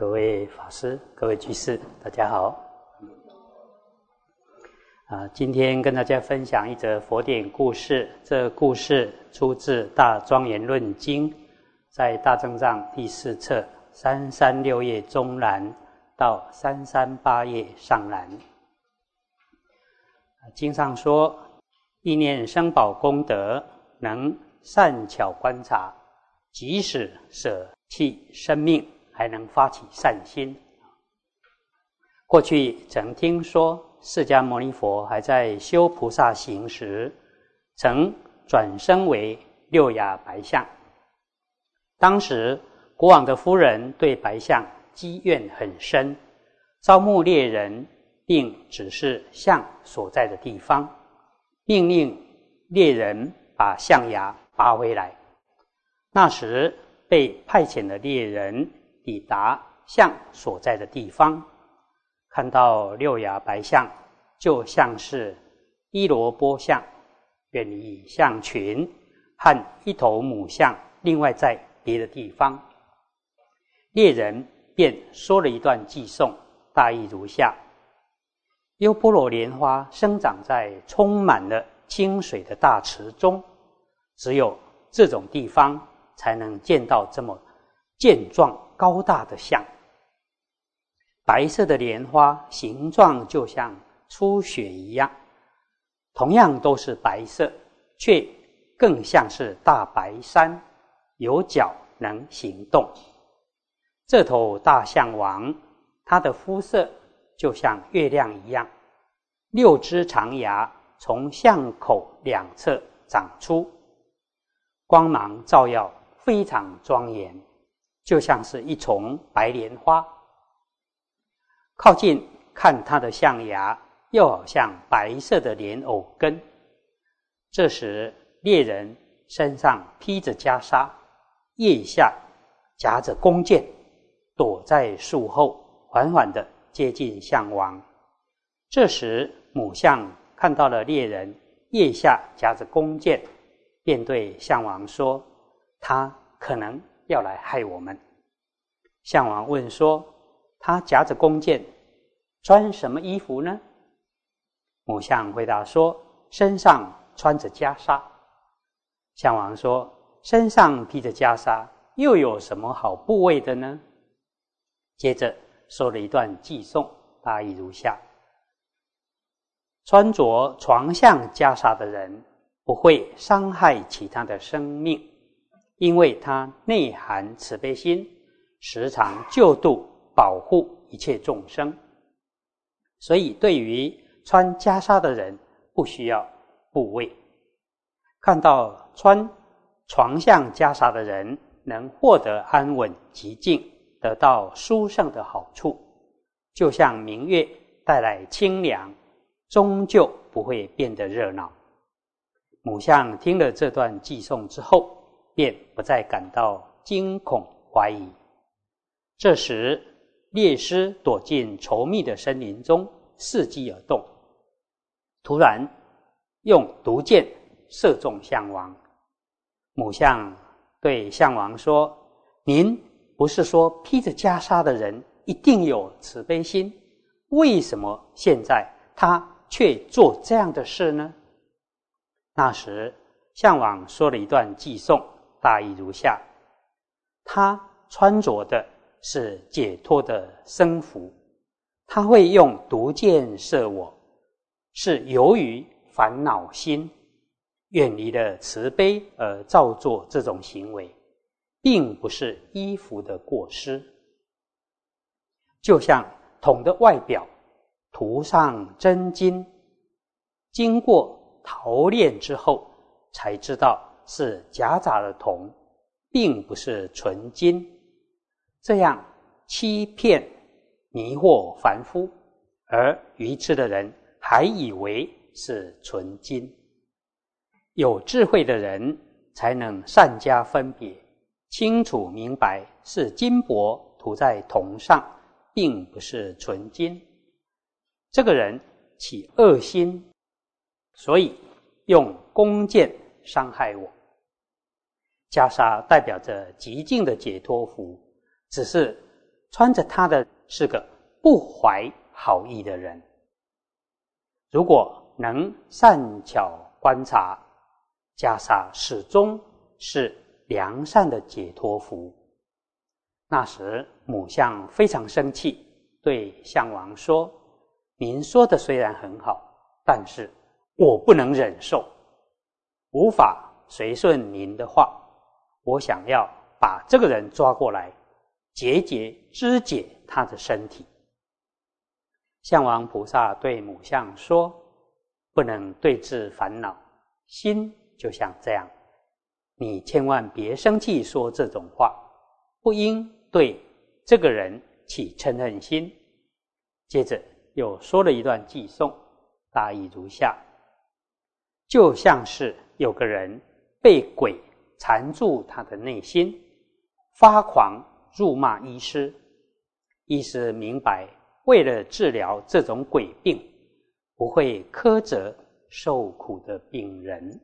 各位法师、各位居士，大家好。啊，今天跟大家分享一则佛典故事。这故事出自《大庄严论经》，在大正藏第四册三三六页中栏到三三八页上栏。经上说，意念生宝功德，能善巧观察，即使舍弃生命。还能发起善心。过去曾听说，释迦牟尼佛还在修菩萨行时，曾转生为六牙白象。当时国王的夫人对白象积怨很深，招募猎人，并指示象所在的地方，命令猎人把象牙拔回来。那时被派遣的猎人。抵达象所在的地方，看到六牙白象，就像是一罗波象，远离象群，和一头母象另外在别的地方。猎人便说了一段寄颂，大意如下：优波罗莲花生长在充满了清水的大池中，只有这种地方才能见到这么健壮。高大的象，白色的莲花形状就像初雪一样，同样都是白色，却更像是大白山，有脚能行动。这头大象王，它的肤色就像月亮一样，六只长牙从象口两侧长出，光芒照耀，非常庄严。就像是一丛白莲花，靠近看它的象牙，又好像白色的莲藕根。这时，猎人身上披着袈裟，腋下夹着弓箭，躲在树后，缓缓的接近象王。这时，母象看到了猎人腋下夹着弓箭，便对象王说：“他可能。”要来害我们。项王问说：“他夹着弓箭，穿什么衣服呢？”母象回答说：“身上穿着袈裟。”项王说：“身上披着袈裟，又有什么好部位的呢？”接着说了一段寄颂，大意如下：穿着床像袈裟的人，不会伤害其他的生命。因为它内含慈悲心，时常救度、保护一切众生，所以对于穿袈裟的人，不需要部位。看到穿床像袈裟的人能获得安稳极静，得到殊胜的好处，就像明月带来清凉，终究不会变得热闹。母象听了这段寄颂之后。便不再感到惊恐怀疑。这时，猎狮躲进稠密的森林中，伺机而动。突然，用毒箭射中项王。母象对项王说：“您不是说披着袈裟的人一定有慈悲心？为什么现在他却做这样的事呢？”那时，项王说了一段寄颂。大意如下：他穿着的是解脱的僧服，他会用毒箭射我，是由于烦恼心。远离了慈悲而造作这种行为，并不是衣服的过失。就像桶的外表涂上真金，经过陶炼之后，才知道。是夹杂的铜，并不是纯金，这样欺骗、迷惑凡夫，而愚痴的人还以为是纯金。有智慧的人才能善加分别，清楚明白是金箔涂在铜上，并不是纯金。这个人起恶心，所以用弓箭伤害我。袈裟代表着极尽的解脱福，只是穿着它的是个不怀好意的人。如果能善巧观察，袈裟始终是良善的解脱服。那时母象非常生气，对象王说：“您说的虽然很好，但是我不能忍受，无法随顺您的话。我想要把这个人抓过来，节节肢解他的身体。”向王菩萨对母象说。不能对治烦恼，心就像这样，你千万别生气，说这种话，不应对这个人起嗔恨心。接着又说了一段偈颂，大意如下：就像是有个人被鬼缠住他的内心，发狂辱骂医师，医师明白，为了治疗这种鬼病。不会苛责受苦的病人，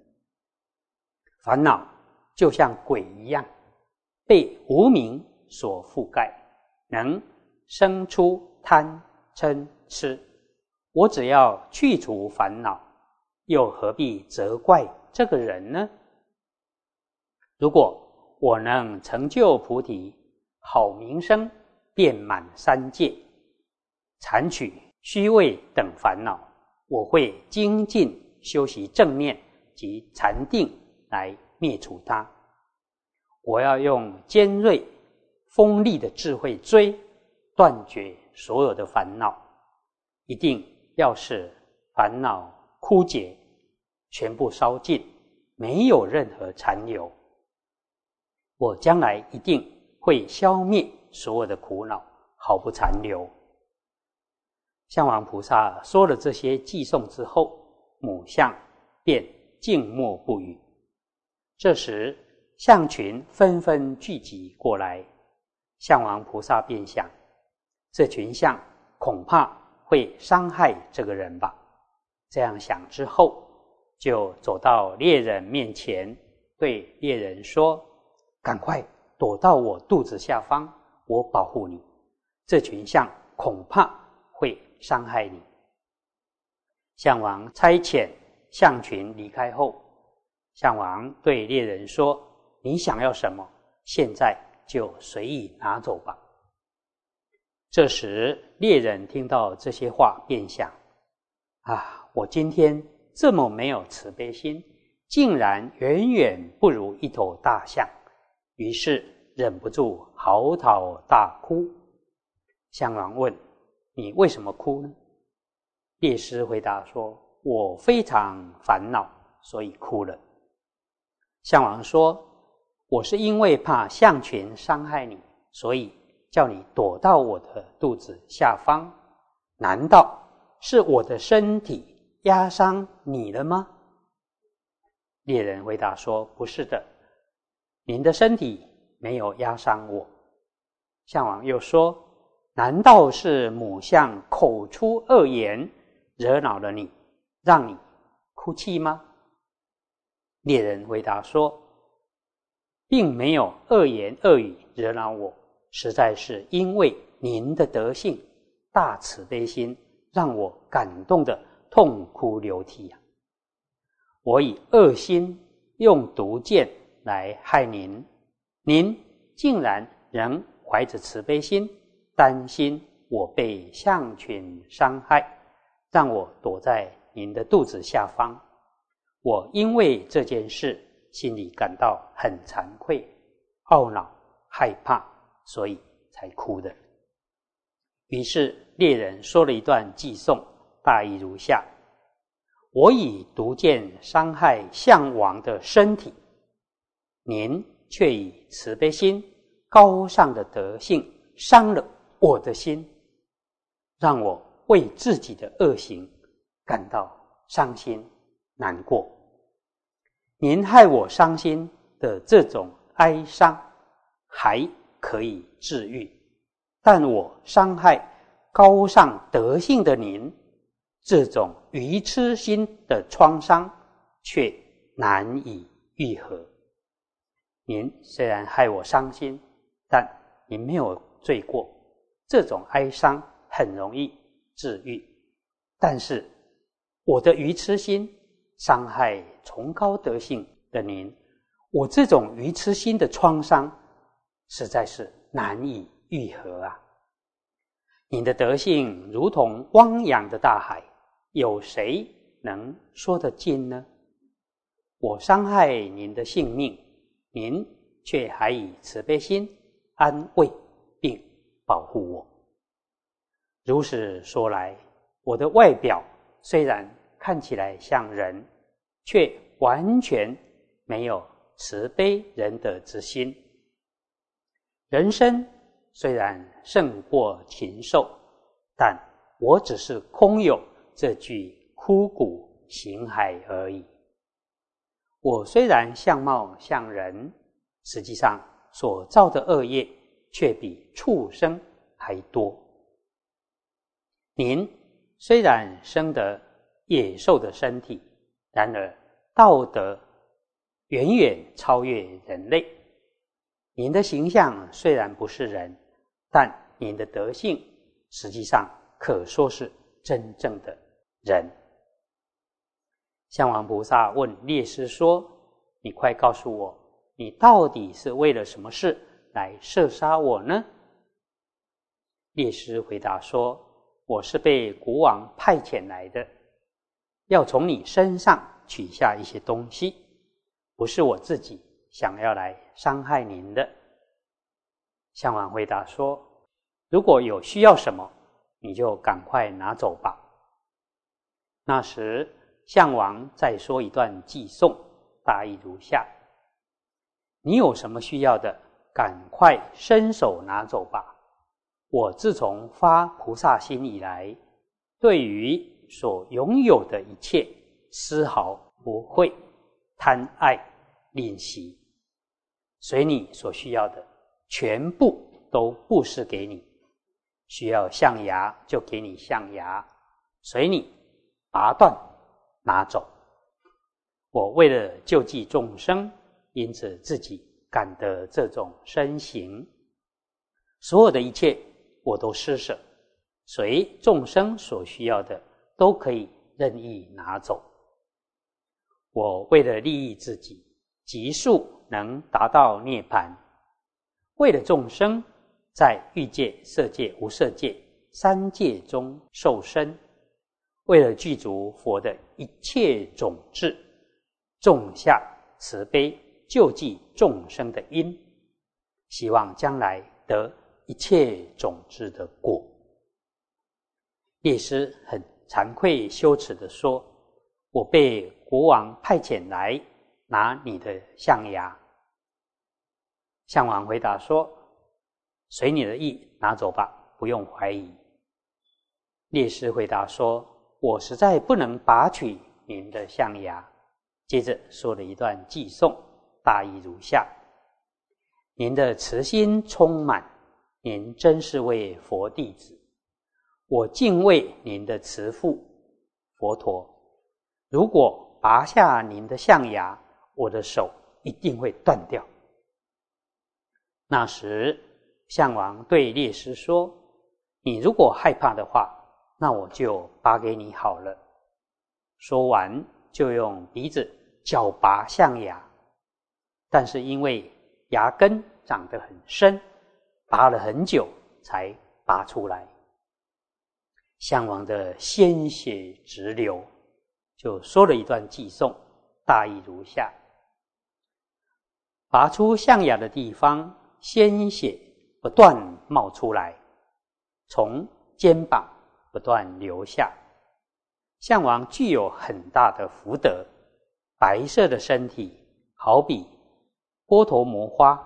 烦恼就像鬼一样，被无名所覆盖，能生出贪嗔痴。我只要去除烦恼，又何必责怪这个人呢？如果我能成就菩提，好名声遍满三界，铲取虚伪等烦恼。我会精进修习正念及禅定来灭除它。我要用尖锐锋利的智慧追断绝所有的烦恼，一定要使烦恼枯竭，全部烧尽，没有任何残留。我将来一定会消灭所有的苦恼，毫不残留。象王菩萨说了这些寄送之后，母象便静默不语。这时，象群纷纷聚集过来，象王菩萨便想：这群象恐怕会伤害这个人吧？这样想之后，就走到猎人面前，对猎人说：“赶快躲到我肚子下方，我保护你。这群象恐怕会……”伤害你。项王差遣象群离开后，项王对猎人说：“你想要什么，现在就随意拿走吧。”这时，猎人听到这些话，便想：“啊，我今天这么没有慈悲心，竟然远远不如一头大象。”于是忍不住嚎啕大哭。项王问。你为什么哭呢？猎师回答说：“我非常烦恼，所以哭了。”象王说：“我是因为怕象群伤害你，所以叫你躲到我的肚子下方。难道是我的身体压伤你了吗？”猎人回答说：“不是的，您的身体没有压伤我。”象王又说。难道是母象口出恶言，惹恼了你，让你哭泣吗？猎人回答说：“并没有恶言恶语惹恼我，实在是因为您的德性、大慈悲心，让我感动的痛哭流涕呀！我以恶心用毒箭来害您，您竟然仍怀着慈悲心。”担心我被象群伤害，让我躲在您的肚子下方。我因为这件事心里感到很惭愧、懊恼、害怕，所以才哭的。于是猎人说了一段寄颂，大意如下：我以毒箭伤害象王的身体，您却以慈悲心、高尚的德性伤了。我的心让我为自己的恶行感到伤心难过。您害我伤心的这种哀伤还可以治愈，但我伤害高尚德性的您，这种愚痴心的创伤却难以愈合。您虽然害我伤心，但您没有罪过。这种哀伤很容易治愈，但是我的愚痴心伤害崇高德性的您，我这种愚痴心的创伤实在是难以愈合啊！您的德性如同汪洋的大海，有谁能说得尽呢？我伤害您的性命，您却还以慈悲心安慰并保护我。如是说来，我的外表虽然看起来像人，却完全没有慈悲仁德之心。人生。虽然胜过禽兽，但我只是空有这具枯骨形骸而已。我虽然相貌像人，实际上所造的恶业却比畜生还多。您虽然生得野兽的身体，然而道德远远超越人类。您的形象虽然不是人。但您的德性，实际上可说是真正的人。向王菩萨问列师说：“你快告诉我，你到底是为了什么事来射杀我呢？”列师回答说：“我是被国王派遣来的，要从你身上取下一些东西，不是我自己想要来伤害您的。”向王回答说：“如果有需要什么，你就赶快拿走吧。”那时，项王再说一段寄颂，大意如下：“你有什么需要的，赶快伸手拿走吧。我自从发菩萨心以来，对于所拥有的一切，丝毫不会贪爱吝惜，随你所需要的。”全部都布施给你，需要象牙就给你象牙，随你拔断拿走。我为了救济众生，因此自己感得这种身形，所有的一切我都施舍，随众生所需要的都可以任意拿走。我为了利益自己，急速能达到涅槃。为了众生在欲界、色界、无色界三界中受身，为了具足佛的一切种智，种下慈悲救济众生的因，希望将来得一切种智的果。列师很惭愧羞耻的说：“我被国王派遣来拿你的象牙。”项王回答说：“随你的意，拿走吧，不用怀疑。”烈士回答说：“我实在不能拔取您的象牙。”接着说了一段寄颂，大意如下：“您的慈心充满，您真是位佛弟子，我敬畏您的慈父佛陀。如果拔下您的象牙，我的手一定会断掉。”那时，项王对列师说：“你如果害怕的话，那我就拔给你好了。”说完，就用鼻子绞拔象牙，但是因为牙根长得很深，拔了很久才拔出来。项王的鲜血直流，就说了一段寄送，大意如下：拔出象牙的地方。鲜血不断冒出来，从肩膀不断流下。项王具有很大的福德，白色的身体好比波头摩花、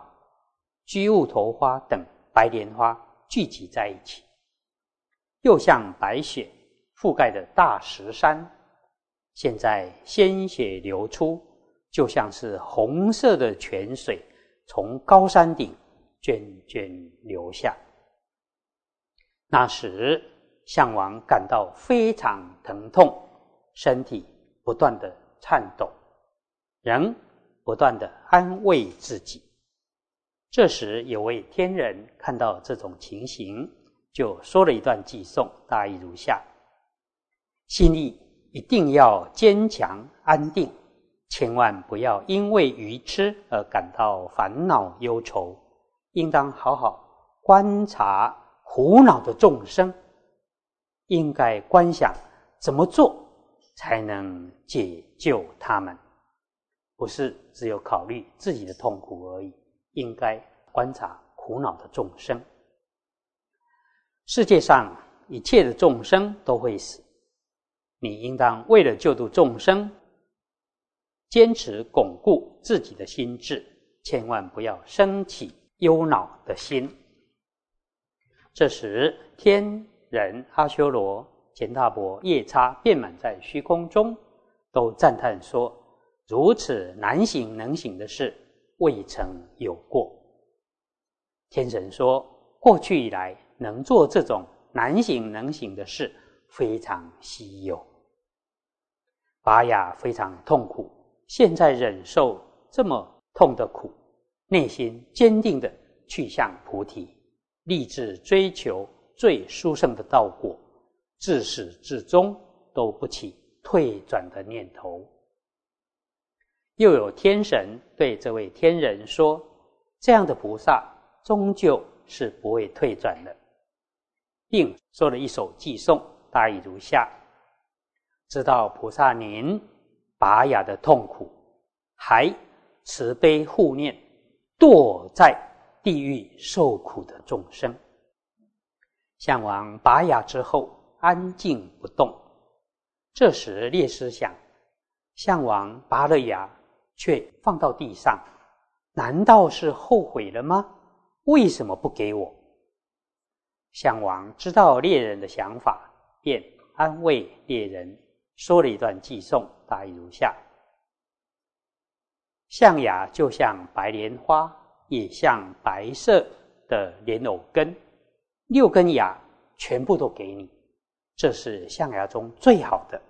居物头花等白莲花聚集在一起，又像白雪覆盖的大石山。现在鲜血流出，就像是红色的泉水。从高山顶涓涓流下，那时项王感到非常疼痛，身体不断的颤抖，仍不断的安慰自己。这时有位天人看到这种情形，就说了一段偈颂，大意如下：心意一定要坚强安定，千万不要因为愚痴而感到烦恼忧愁，应当好好观察苦恼的众生，应该观想怎么做才能解救他们，不是只有考虑自己的痛苦而已，应该观察苦恼的众生。世界上一切的众生都会死，你应当为了救度众生，坚持巩固自己的心智，千万不要升起忧恼的心。这时，天人阿修罗、钱大伯、夜叉遍满在虚空中，都赞叹说：“如此难行能行的事，未曾有过。”天神说：“过去以来。”能做这种难行能行的事，非常稀有。拔雅非常痛苦，现在忍受这么痛的苦，内心坚定的去向菩提，立志追求最殊胜的道果，自始至终都不起退转的念头。又有天神对这位天人说：“这样的菩萨，终究是不会退转的。”并说了一首偈颂，大意如下：知道菩萨您拔牙的痛苦，还慈悲护念堕在地狱受苦的众生。项王拔牙之后安静不动，这时列师想：项王拔了牙却放到地上，难道是后悔了吗？为什么不给我？项王知道猎人的想法，便安慰猎人，说了一段偈颂，大意如下：象牙就像白莲花，也像白色的莲藕根，六根牙全部都给你，这是象牙中最好的，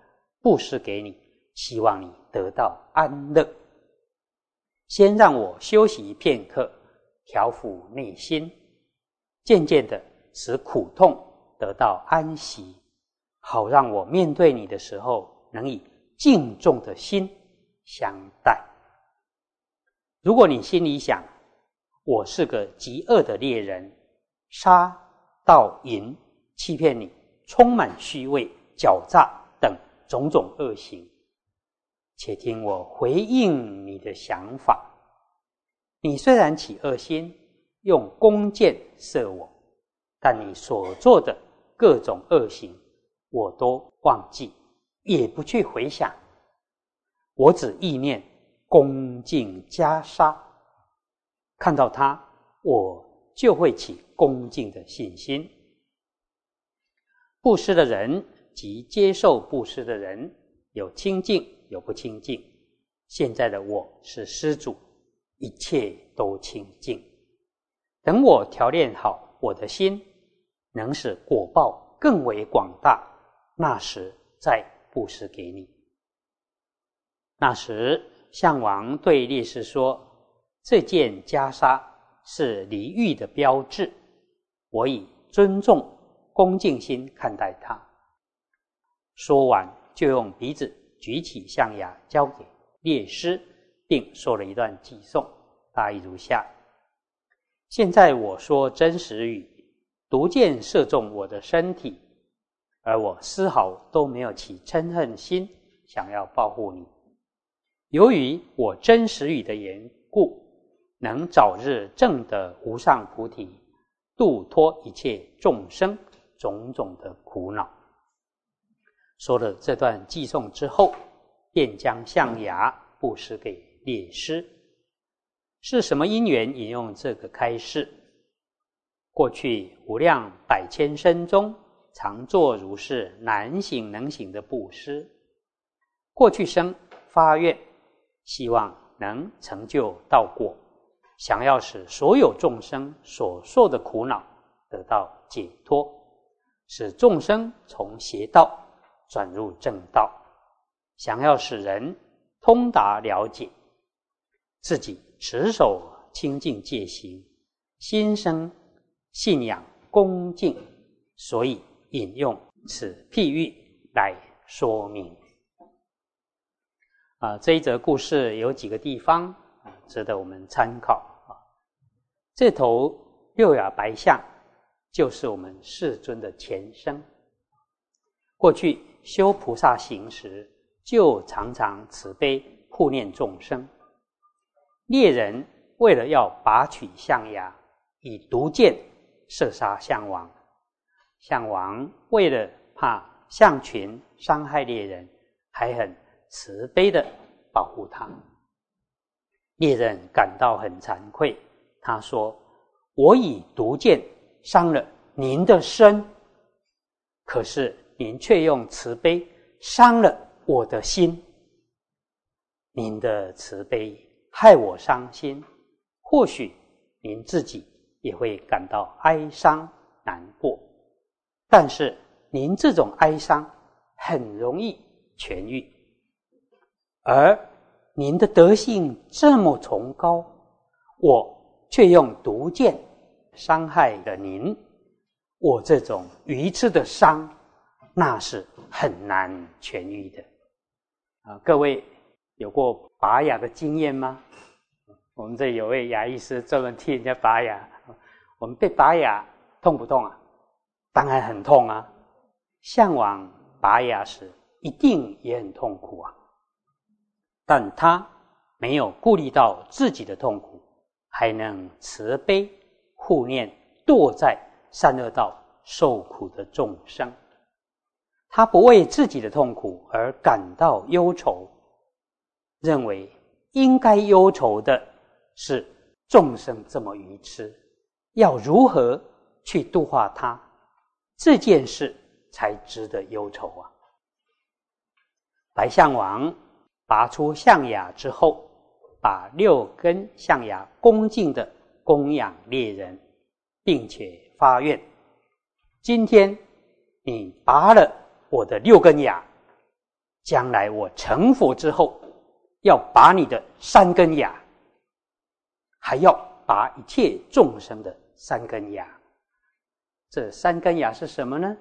布施给你，希望你得到安乐。先让我休息片刻，调伏内心，渐渐的。使苦痛得到安息，好让我面对你的时候能以敬重的心相待。如果你心里想，我是个极恶的猎人，杀盗淫欺骗你，充满虚伪狡诈等种种恶行，且听我回应你的想法。你虽然起恶心，用弓箭射我。但你所做的各种恶行，我都忘记，也不去回想。我只意念恭敬袈裟，看到他，我就会起恭敬的信心。布施的人及接受布施的人，有清净，有不清净。现在的我是施主，一切都清净。等我调练好我的心。能使果报更为广大，那时再布施给你。那时，项王对烈士说：“这件袈裟是离欲的标志，我以尊重、恭敬心看待它。”说完，就用鼻子举起象牙，交给列师，并说了一段偈颂，大意如下：“现在我说真实语。”毒箭射中我的身体，而我丝毫都没有起嗔恨心，想要保护你。由于我真实语的缘故，能早日证得无上菩提，度脱一切众生种种的苦恼。说了这段偈颂之后，便将象牙布施给列师。是什么因缘引用这个开示？过去无量百千生中，常做如是难行能行的布施。过去生发愿，希望能成就道果，想要使所有众生所受的苦恼得到解脱，使众生从邪道转入正道，想要使人通达了解，自己持守清净戒行，心生。信仰恭敬所以引用此譬喻来说明。啊，这一则故事有几个地方啊值得我们参考。这头六牙白象就是我们世尊的前生，过去修菩萨行时，就常常慈悲护念众生。猎人为了要拔取象牙，以毒箭射杀象王。象王为了怕象群伤害猎人，还很慈悲的保护他。猎人感到很惭愧，他说：“我以毒箭伤了您的身，可是您却用慈悲伤了我的心。您的慈悲。”害我伤心，或许您自己也会感到哀伤难过，但是您这种哀伤很容易痊愈，而您的德性这么崇高，我却用毒箭伤害了您，我这种愚痴的伤，那是很难痊愈的。啊，各位。有过拔牙的经验吗？我们这有位牙医师专门替人家拔牙。我们被拔牙痛不痛啊？当然很痛啊！向往拔牙时一定也很痛苦啊。但他没有顾虑到自己的痛苦，还能慈悲护念堕在善恶道受苦的众生。他不为自己的痛苦而感到忧愁。认为应该忧愁的是众生这么愚痴，要如何去度化他？这件事才值得忧愁啊！白象王拔出象牙之后，把六根象牙恭敬的供养猎人，并且发愿：今天你拔了我的六根牙，将来我成佛之后。要拔你的三根牙，还要拔一切众生的三根牙。这三根牙是什么呢？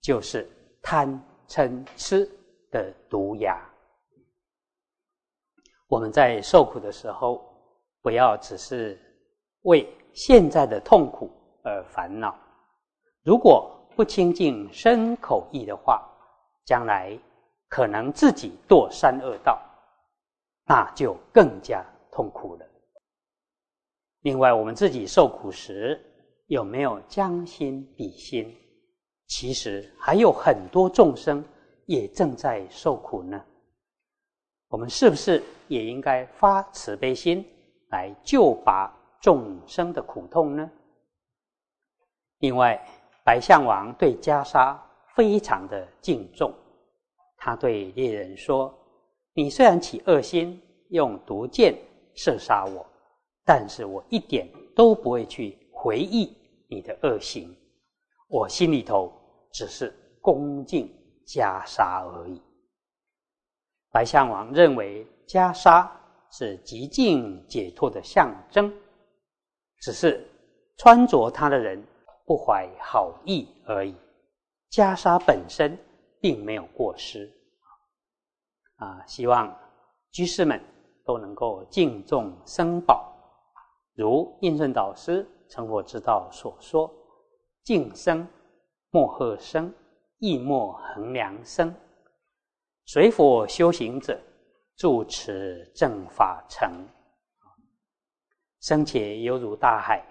就是贪嗔痴的毒牙。我们在受苦的时候，不要只是为现在的痛苦而烦恼。如果不清净身口意的话，将来可能自己堕三恶道。那就更加痛苦了。另外，我们自己受苦时有没有将心比心？其实还有很多众生也正在受苦呢。我们是不是也应该发慈悲心来救拔众生的苦痛呢？另外，白象王对袈裟非常的敬重，他对猎人说。你虽然起恶心，用毒箭射杀我，但是我一点都不会去回忆你的恶行，我心里头只是恭敬袈裟而已。白象王认为袈裟是极尽解脱的象征，只是穿着它的人不怀好意而已，袈裟本身并没有过失。啊，希望居士们都能够敬重僧宝，如印顺导师成佛之道所说：“敬僧莫贺僧，亦莫衡量僧。随佛修行者，住持正法成。生且犹如大海，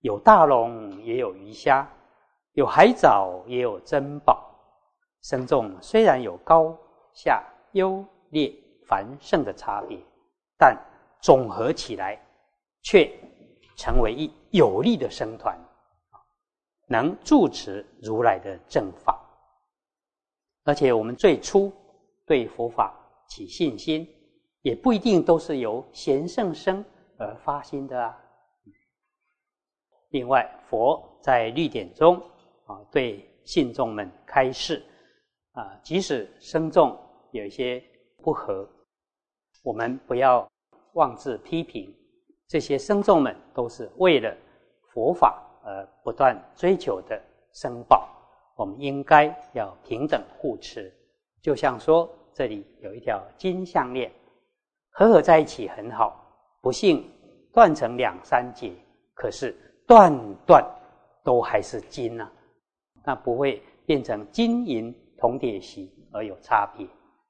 有大龙，也有鱼虾，有海藻，也有珍宝。僧众虽然有高下。”优劣繁盛的差别，但总合起来，却成为一有力的僧团，能住持如来的正法。而且我们最初对佛法起信心，也不一定都是由贤圣生而发心的啊。另外，佛在律典中啊，对信众们开示啊，即使僧众。有一些不合，我们不要妄自批评。这些僧众们都是为了佛法而不断追求的僧宝，我们应该要平等互持。就像说，这里有一条金项链，合合在一起很好，不幸断成两三截，可是断断都还是金呐，那不会变成金银铜铁锡而有差别。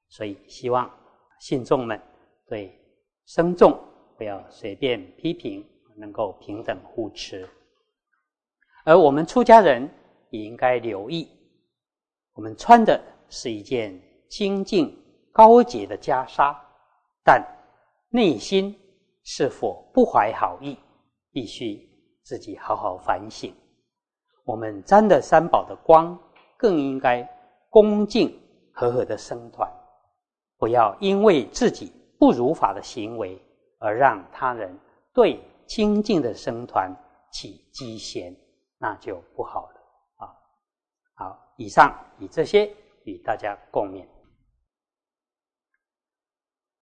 所以希望信众们对僧众不要随便批评，能够平等互持。而我们出家人也应该留意，我们穿的是一件清净高洁的袈裟，但内心是否不怀好意，必须自己好好反省。我们沾的三宝的光，更应该恭敬和和的僧团，不要因为自己不如法的行为，而让他人对清净的僧团起讥嫌。那就不好了啊！好，以上以这些与大家共勉。